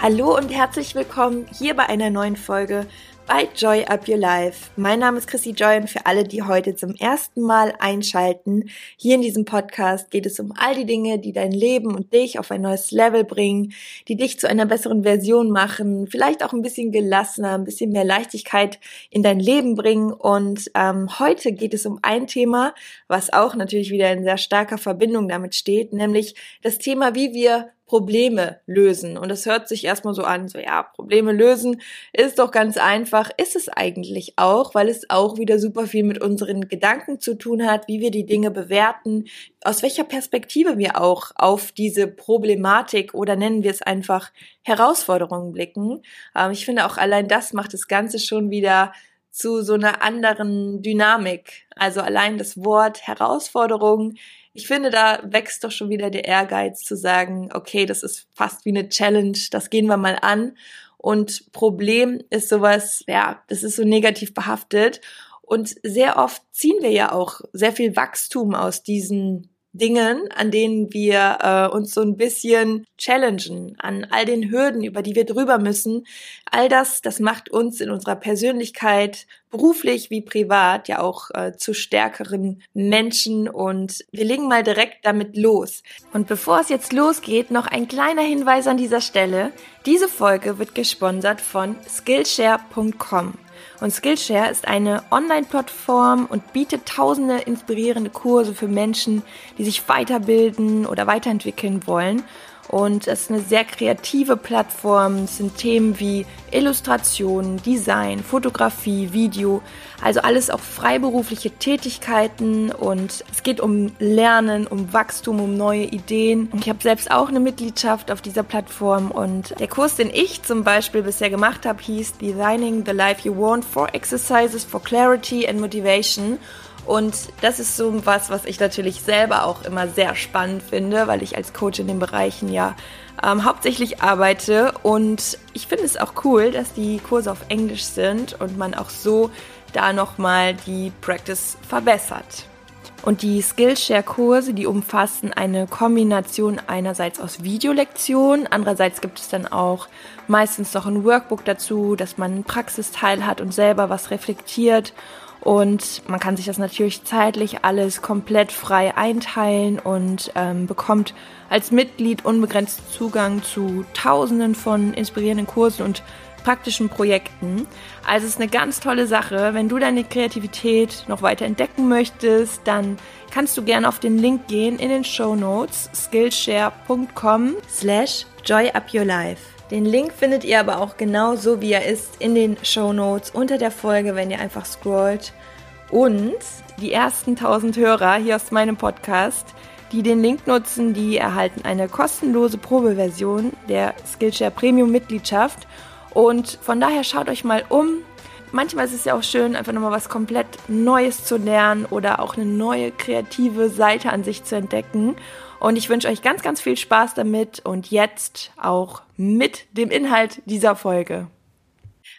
Hallo und herzlich willkommen hier bei einer neuen Folge bei Joy Up Your Life. Mein Name ist Chrissy Joy und für alle, die heute zum ersten Mal einschalten, hier in diesem Podcast geht es um all die Dinge, die dein Leben und dich auf ein neues Level bringen, die dich zu einer besseren Version machen, vielleicht auch ein bisschen gelassener, ein bisschen mehr Leichtigkeit in dein Leben bringen. Und ähm, heute geht es um ein Thema, was auch natürlich wieder in sehr starker Verbindung damit steht, nämlich das Thema, wie wir Probleme lösen. Und das hört sich erstmal so an, so ja, Probleme lösen ist doch ganz einfach, ist es eigentlich auch, weil es auch wieder super viel mit unseren Gedanken zu tun hat, wie wir die Dinge bewerten, aus welcher Perspektive wir auch auf diese Problematik oder nennen wir es einfach Herausforderungen blicken. Ähm, ich finde auch allein das macht das Ganze schon wieder zu so einer anderen Dynamik. Also allein das Wort Herausforderung ich finde, da wächst doch schon wieder der Ehrgeiz zu sagen, okay, das ist fast wie eine Challenge, das gehen wir mal an. Und Problem ist sowas, ja, das ist so negativ behaftet. Und sehr oft ziehen wir ja auch sehr viel Wachstum aus diesen Dingen, an denen wir äh, uns so ein bisschen challengen, an all den Hürden, über die wir drüber müssen. All das, das macht uns in unserer Persönlichkeit, beruflich wie privat, ja auch äh, zu stärkeren Menschen. Und wir legen mal direkt damit los. Und bevor es jetzt losgeht, noch ein kleiner Hinweis an dieser Stelle. Diese Folge wird gesponsert von Skillshare.com. Und Skillshare ist eine Online-Plattform und bietet tausende inspirierende Kurse für Menschen, die sich weiterbilden oder weiterentwickeln wollen. Und es ist eine sehr kreative Plattform. Es sind Themen wie Illustration, Design, Fotografie, Video, also alles auch freiberufliche Tätigkeiten und es geht um Lernen, um Wachstum, um neue Ideen. Ich habe selbst auch eine Mitgliedschaft auf dieser Plattform und der Kurs, den ich zum Beispiel bisher gemacht habe, hieß Designing the Life You Want, Four Exercises for Clarity and Motivation. Und das ist so was, was ich natürlich selber auch immer sehr spannend finde, weil ich als Coach in den Bereichen ja ähm, hauptsächlich arbeite. Und ich finde es auch cool, dass die Kurse auf Englisch sind und man auch so da nochmal die Practice verbessert. Und die Skillshare-Kurse, die umfassen eine Kombination einerseits aus Videolektionen, andererseits gibt es dann auch meistens noch ein Workbook dazu, dass man einen Praxisteil hat und selber was reflektiert und man kann sich das natürlich zeitlich alles komplett frei einteilen und ähm, bekommt als Mitglied unbegrenzt Zugang zu Tausenden von inspirierenden Kursen und praktischen Projekten. Also es ist eine ganz tolle Sache. Wenn du deine Kreativität noch weiter entdecken möchtest, dann kannst du gerne auf den Link gehen in den Show Notes skillshare.com slash joyupyourlife. Den Link findet ihr aber auch genau so, wie er ist, in den Show Notes unter der Folge, wenn ihr einfach scrollt. Und die ersten 1000 Hörer hier aus meinem Podcast, die den Link nutzen, die erhalten eine kostenlose Probeversion der Skillshare Premium Mitgliedschaft. Und von daher schaut euch mal um. Manchmal ist es ja auch schön, einfach nochmal was komplett Neues zu lernen oder auch eine neue kreative Seite an sich zu entdecken. Und ich wünsche euch ganz, ganz viel Spaß damit und jetzt auch mit dem Inhalt dieser Folge.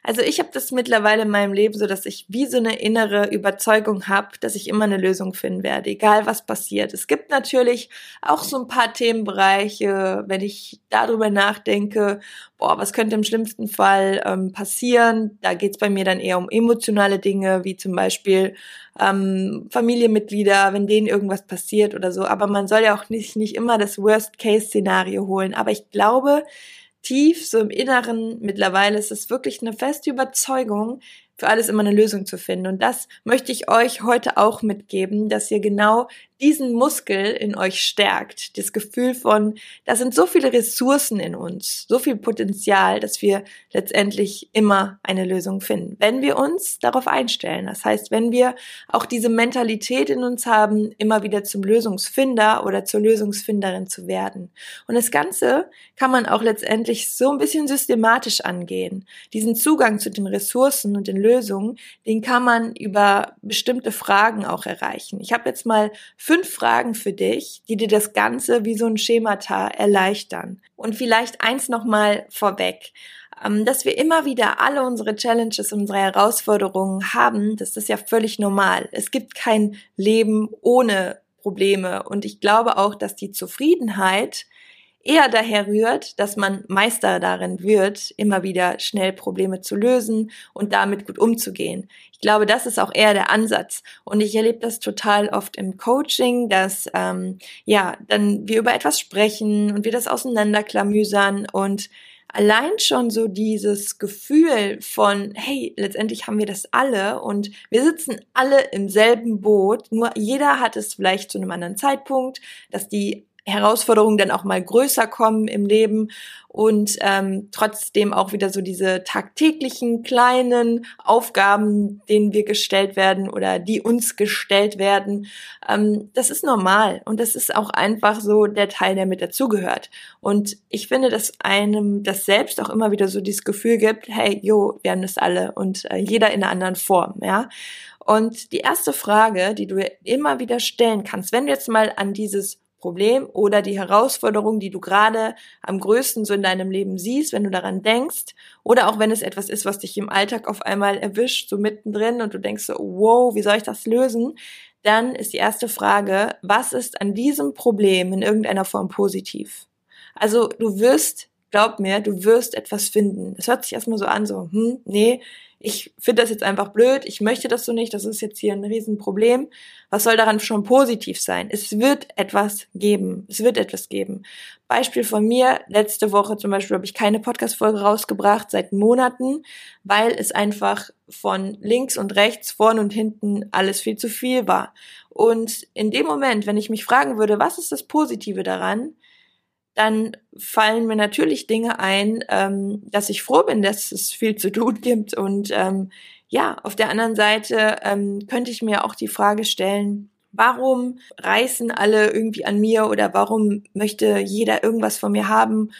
Also ich habe das mittlerweile in meinem Leben so, dass ich wie so eine innere Überzeugung habe, dass ich immer eine Lösung finden werde, egal was passiert. Es gibt natürlich auch so ein paar Themenbereiche, wenn ich darüber nachdenke, boah, was könnte im schlimmsten Fall ähm, passieren? Da geht's bei mir dann eher um emotionale Dinge, wie zum Beispiel ähm, Familienmitglieder, wenn denen irgendwas passiert oder so. Aber man soll ja auch nicht, nicht immer das Worst-Case-Szenario holen. Aber ich glaube, tief, so im Inneren, mittlerweile ist es wirklich eine feste Überzeugung, für alles immer eine Lösung zu finden. Und das möchte ich euch heute auch mitgeben, dass ihr genau diesen Muskel in euch stärkt. Das Gefühl von, da sind so viele Ressourcen in uns, so viel Potenzial, dass wir letztendlich immer eine Lösung finden, wenn wir uns darauf einstellen. Das heißt, wenn wir auch diese Mentalität in uns haben, immer wieder zum Lösungsfinder oder zur Lösungsfinderin zu werden. Und das Ganze kann man auch letztendlich so ein bisschen systematisch angehen. Diesen Zugang zu den Ressourcen und den Lösungen, den kann man über bestimmte Fragen auch erreichen. Ich habe jetzt mal fünf Fragen für dich, die dir das Ganze wie so ein Schemata erleichtern. Und vielleicht eins nochmal vorweg ähm, dass wir immer wieder alle unsere Challenges, unsere Herausforderungen haben, das ist ja völlig normal. Es gibt kein Leben ohne Probleme. Und ich glaube auch, dass die Zufriedenheit eher daher rührt, dass man Meister darin wird, immer wieder schnell Probleme zu lösen und damit gut umzugehen. Ich glaube, das ist auch eher der Ansatz. Und ich erlebe das total oft im Coaching, dass ähm, ja dann wir über etwas sprechen und wir das auseinanderklamüsern und allein schon so dieses Gefühl von, hey, letztendlich haben wir das alle und wir sitzen alle im selben Boot, nur jeder hat es vielleicht zu einem anderen Zeitpunkt, dass die Herausforderungen dann auch mal größer kommen im Leben und ähm, trotzdem auch wieder so diese tagtäglichen kleinen Aufgaben, denen wir gestellt werden oder die uns gestellt werden, ähm, das ist normal und das ist auch einfach so der Teil, der mit dazugehört. Und ich finde, dass einem das selbst auch immer wieder so dieses Gefühl gibt, hey, jo, wir haben das alle und äh, jeder in einer anderen Form, ja. Und die erste Frage, die du immer wieder stellen kannst, wenn du jetzt mal an dieses Problem oder die Herausforderung, die du gerade am größten so in deinem Leben siehst, wenn du daran denkst, oder auch wenn es etwas ist, was dich im Alltag auf einmal erwischt, so mittendrin und du denkst so, wow, wie soll ich das lösen? Dann ist die erste Frage, was ist an diesem Problem in irgendeiner Form positiv? Also du wirst, glaub mir, du wirst etwas finden. Es hört sich erstmal so an, so, hm, nee, ich finde das jetzt einfach blöd, ich möchte das so nicht, das ist jetzt hier ein Riesenproblem. Was soll daran schon positiv sein? Es wird etwas geben. Es wird etwas geben. Beispiel von mir, letzte Woche zum Beispiel habe ich keine Podcast-Folge rausgebracht seit Monaten, weil es einfach von links und rechts, vorn und hinten alles viel zu viel war. Und in dem Moment, wenn ich mich fragen würde, was ist das Positive daran, dann fallen mir natürlich Dinge ein, ähm, dass ich froh bin, dass es viel zu tun gibt. Und ähm, ja, auf der anderen Seite ähm, könnte ich mir auch die Frage stellen, warum reißen alle irgendwie an mir oder warum möchte jeder irgendwas von mir haben?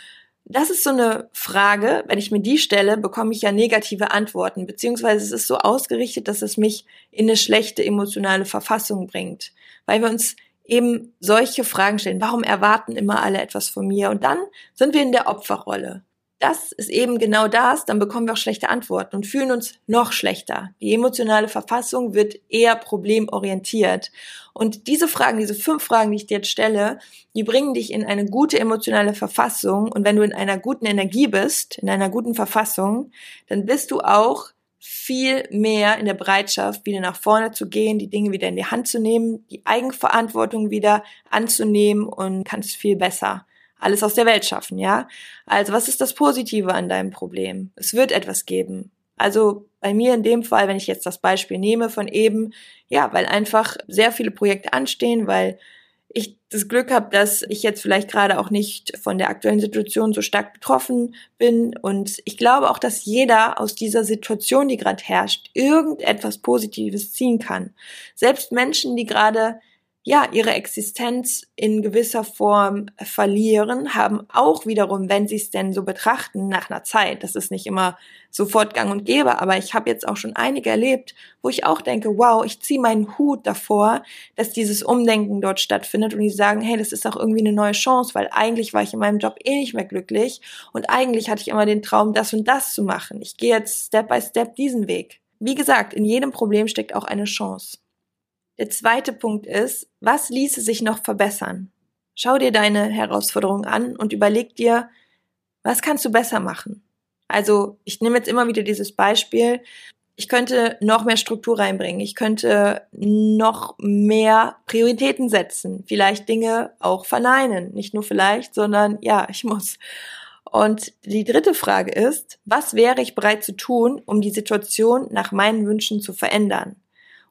Das ist so eine Frage, wenn ich mir die stelle, bekomme ich ja negative Antworten, beziehungsweise es ist so ausgerichtet, dass es mich in eine schlechte emotionale Verfassung bringt, weil wir uns eben solche Fragen stellen. Warum erwarten immer alle etwas von mir? Und dann sind wir in der Opferrolle. Das ist eben genau das, dann bekommen wir auch schlechte Antworten und fühlen uns noch schlechter. Die emotionale Verfassung wird eher problemorientiert. Und diese Fragen, diese fünf Fragen, die ich dir jetzt stelle, die bringen dich in eine gute emotionale Verfassung. Und wenn du in einer guten Energie bist, in einer guten Verfassung, dann bist du auch viel mehr in der Bereitschaft, wieder nach vorne zu gehen, die Dinge wieder in die Hand zu nehmen, die Eigenverantwortung wieder anzunehmen und kannst viel besser alles aus der Welt schaffen, ja? Also, was ist das Positive an deinem Problem? Es wird etwas geben. Also, bei mir in dem Fall, wenn ich jetzt das Beispiel nehme von eben, ja, weil einfach sehr viele Projekte anstehen, weil ich das Glück habe, dass ich jetzt vielleicht gerade auch nicht von der aktuellen Situation so stark betroffen bin. Und ich glaube auch, dass jeder aus dieser Situation, die gerade herrscht, irgendetwas Positives ziehen kann. Selbst Menschen, die gerade ja, ihre Existenz in gewisser Form verlieren, haben auch wiederum, wenn sie es denn so betrachten, nach einer Zeit, das ist nicht immer sofort gang und gäbe, aber ich habe jetzt auch schon einige erlebt, wo ich auch denke, wow, ich ziehe meinen Hut davor, dass dieses Umdenken dort stattfindet und die sagen, hey, das ist auch irgendwie eine neue Chance, weil eigentlich war ich in meinem Job eh nicht mehr glücklich und eigentlich hatte ich immer den Traum, das und das zu machen. Ich gehe jetzt Step by Step diesen Weg. Wie gesagt, in jedem Problem steckt auch eine Chance. Der zweite Punkt ist, was ließe sich noch verbessern? Schau dir deine Herausforderungen an und überleg dir, was kannst du besser machen? Also, ich nehme jetzt immer wieder dieses Beispiel. Ich könnte noch mehr Struktur reinbringen. Ich könnte noch mehr Prioritäten setzen. Vielleicht Dinge auch verneinen. Nicht nur vielleicht, sondern ja, ich muss. Und die dritte Frage ist, was wäre ich bereit zu tun, um die Situation nach meinen Wünschen zu verändern?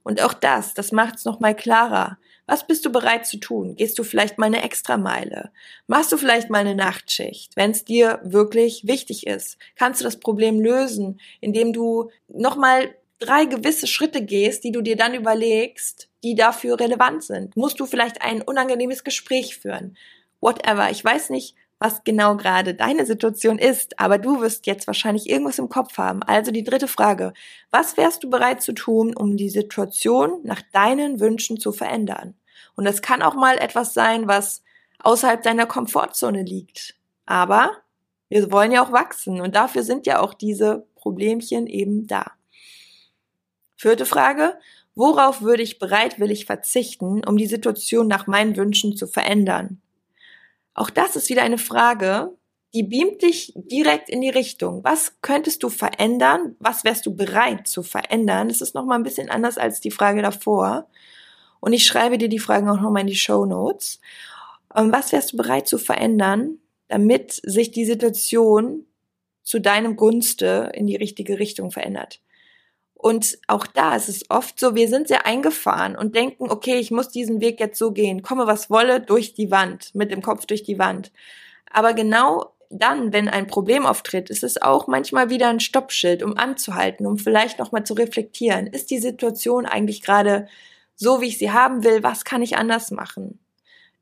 Und auch das, das macht es nochmal klarer. Was bist du bereit zu tun? Gehst du vielleicht mal eine Extrameile? Machst du vielleicht mal eine Nachtschicht, wenn es dir wirklich wichtig ist? Kannst du das Problem lösen, indem du nochmal drei gewisse Schritte gehst, die du dir dann überlegst, die dafür relevant sind? Musst du vielleicht ein unangenehmes Gespräch führen? Whatever. Ich weiß nicht, was genau gerade deine Situation ist, aber du wirst jetzt wahrscheinlich irgendwas im Kopf haben. Also die dritte Frage. Was wärst du bereit zu tun, um die Situation nach deinen Wünschen zu verändern? Und das kann auch mal etwas sein, was außerhalb deiner Komfortzone liegt. Aber wir wollen ja auch wachsen und dafür sind ja auch diese Problemchen eben da. Vierte Frage. Worauf würde ich bereitwillig verzichten, um die Situation nach meinen Wünschen zu verändern? Auch das ist wieder eine Frage, die beamt dich direkt in die Richtung. Was könntest du verändern? Was wärst du bereit zu verändern? Das ist nochmal ein bisschen anders als die Frage davor. Und ich schreibe dir die Fragen auch nochmal in die Show Notes. Ähm, was wärst du bereit zu verändern, damit sich die Situation zu deinem Gunste in die richtige Richtung verändert? Und auch da ist es oft so, wir sind sehr eingefahren und denken, okay, ich muss diesen Weg jetzt so gehen, komme was wolle, durch die Wand, mit dem Kopf durch die Wand. Aber genau dann, wenn ein Problem auftritt, ist es auch manchmal wieder ein Stoppschild, um anzuhalten, um vielleicht nochmal zu reflektieren. Ist die Situation eigentlich gerade so, wie ich sie haben will? Was kann ich anders machen?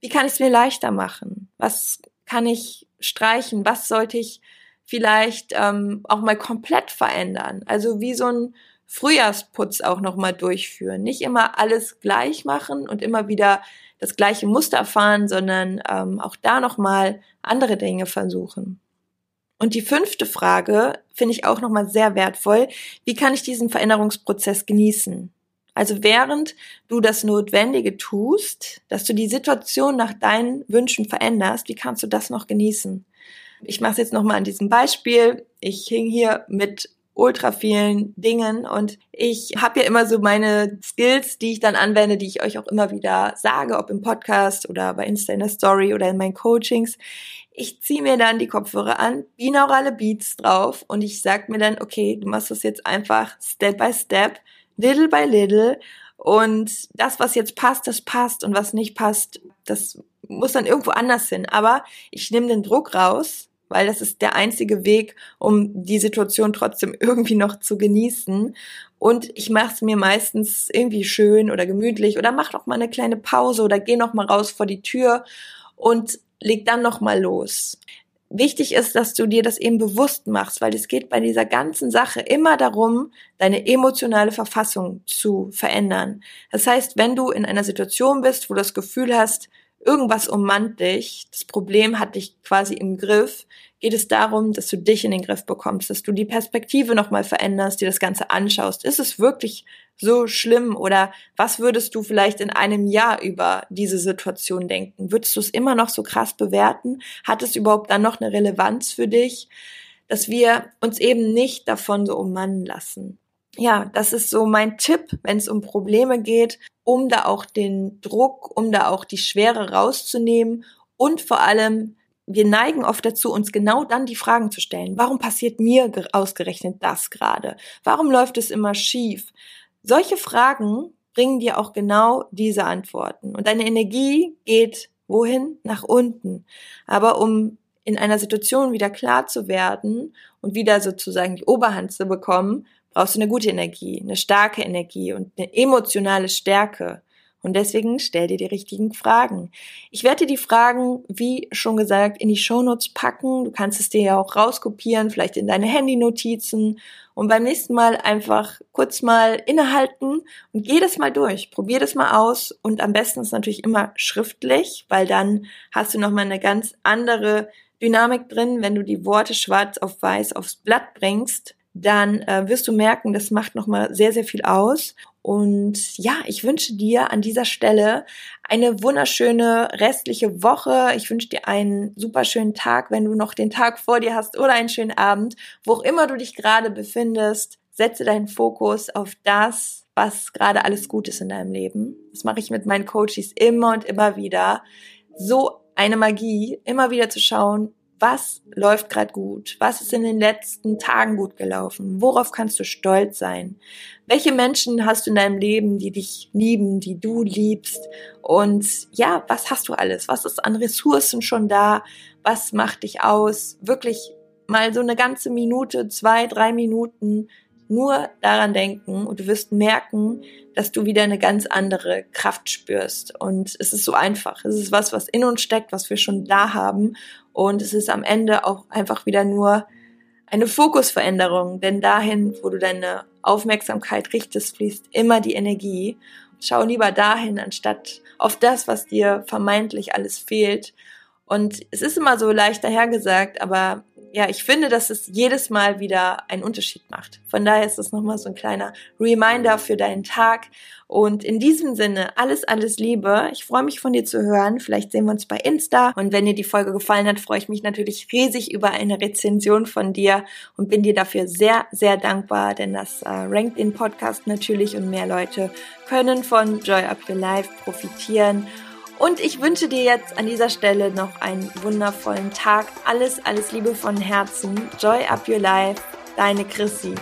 Wie kann ich es mir leichter machen? Was kann ich streichen? Was sollte ich vielleicht ähm, auch mal komplett verändern? Also wie so ein Frühjahrsputz auch nochmal durchführen. Nicht immer alles gleich machen und immer wieder das gleiche Muster fahren, sondern ähm, auch da nochmal andere Dinge versuchen. Und die fünfte Frage finde ich auch nochmal sehr wertvoll. Wie kann ich diesen Veränderungsprozess genießen? Also während du das Notwendige tust, dass du die Situation nach deinen Wünschen veränderst, wie kannst du das noch genießen? Ich mache es jetzt nochmal an diesem Beispiel. Ich hing hier mit ultra vielen Dingen und ich habe ja immer so meine Skills, die ich dann anwende, die ich euch auch immer wieder sage, ob im Podcast oder bei Insta in der Story oder in meinen Coachings. Ich ziehe mir dann die Kopfhörer an, binaurale Beats drauf und ich sag mir dann, okay, du machst das jetzt einfach Step by Step, little by little und das, was jetzt passt, das passt und was nicht passt, das muss dann irgendwo anders hin. Aber ich nehme den Druck raus weil das ist der einzige Weg, um die Situation trotzdem irgendwie noch zu genießen. Und ich mache es mir meistens irgendwie schön oder gemütlich oder mach noch mal eine kleine Pause oder geh noch mal raus vor die Tür und leg dann noch mal los. Wichtig ist, dass du dir das eben bewusst machst, weil es geht bei dieser ganzen Sache immer darum, deine emotionale Verfassung zu verändern. Das heißt, wenn du in einer Situation bist, wo du das Gefühl hast, irgendwas ummannt dich, das Problem hat dich quasi im Griff, geht es darum, dass du dich in den Griff bekommst, dass du die Perspektive nochmal veränderst, dir das Ganze anschaust. Ist es wirklich so schlimm oder was würdest du vielleicht in einem Jahr über diese Situation denken? Würdest du es immer noch so krass bewerten? Hat es überhaupt dann noch eine Relevanz für dich? Dass wir uns eben nicht davon so ummannen lassen ja, das ist so mein Tipp, wenn es um Probleme geht, um da auch den Druck, um da auch die Schwere rauszunehmen und vor allem, wir neigen oft dazu, uns genau dann die Fragen zu stellen. Warum passiert mir ausgerechnet das gerade? Warum läuft es immer schief? Solche Fragen bringen dir auch genau diese Antworten. Und deine Energie geht wohin? Nach unten. Aber um in einer Situation wieder klar zu werden und wieder sozusagen die Oberhand zu bekommen, brauchst du eine gute Energie, eine starke Energie und eine emotionale Stärke. Und deswegen stell dir die richtigen Fragen. Ich werde dir die Fragen, wie schon gesagt, in die Shownotes packen. Du kannst es dir ja auch rauskopieren, vielleicht in deine Handynotizen und beim nächsten Mal einfach kurz mal innehalten und geh das mal durch. Probier das mal aus und am besten ist natürlich immer schriftlich, weil dann hast du nochmal eine ganz andere Dynamik drin, wenn du die Worte schwarz auf weiß aufs Blatt bringst dann äh, wirst du merken, das macht nochmal sehr, sehr viel aus. Und ja, ich wünsche dir an dieser Stelle eine wunderschöne restliche Woche. Ich wünsche dir einen super schönen Tag, wenn du noch den Tag vor dir hast oder einen schönen Abend. Wo auch immer du dich gerade befindest, setze deinen Fokus auf das, was gerade alles gut ist in deinem Leben. Das mache ich mit meinen Coaches immer und immer wieder. So eine Magie, immer wieder zu schauen, was läuft gerade gut? Was ist in den letzten Tagen gut gelaufen? Worauf kannst du stolz sein? Welche Menschen hast du in deinem Leben, die dich lieben, die du liebst? Und ja, was hast du alles? Was ist an Ressourcen schon da? Was macht dich aus? Wirklich mal so eine ganze Minute, zwei, drei Minuten nur daran denken und du wirst merken, dass du wieder eine ganz andere Kraft spürst. Und es ist so einfach. Es ist was, was in uns steckt, was wir schon da haben. Und es ist am Ende auch einfach wieder nur eine Fokusveränderung, denn dahin, wo du deine Aufmerksamkeit richtest, fließt immer die Energie. Schau lieber dahin, anstatt auf das, was dir vermeintlich alles fehlt. Und es ist immer so leicht dahergesagt, aber ja, ich finde, dass es jedes Mal wieder einen Unterschied macht. Von daher ist es nochmal so ein kleiner Reminder für deinen Tag. Und in diesem Sinne, alles, alles Liebe. Ich freue mich von dir zu hören. Vielleicht sehen wir uns bei Insta. Und wenn dir die Folge gefallen hat, freue ich mich natürlich riesig über eine Rezension von dir und bin dir dafür sehr, sehr dankbar, denn das äh, rankt den Podcast natürlich und mehr Leute können von Joy Up Your Life profitieren. Und ich wünsche dir jetzt an dieser Stelle noch einen wundervollen Tag. Alles, alles Liebe von Herzen. Joy up your life. Deine Chrissy.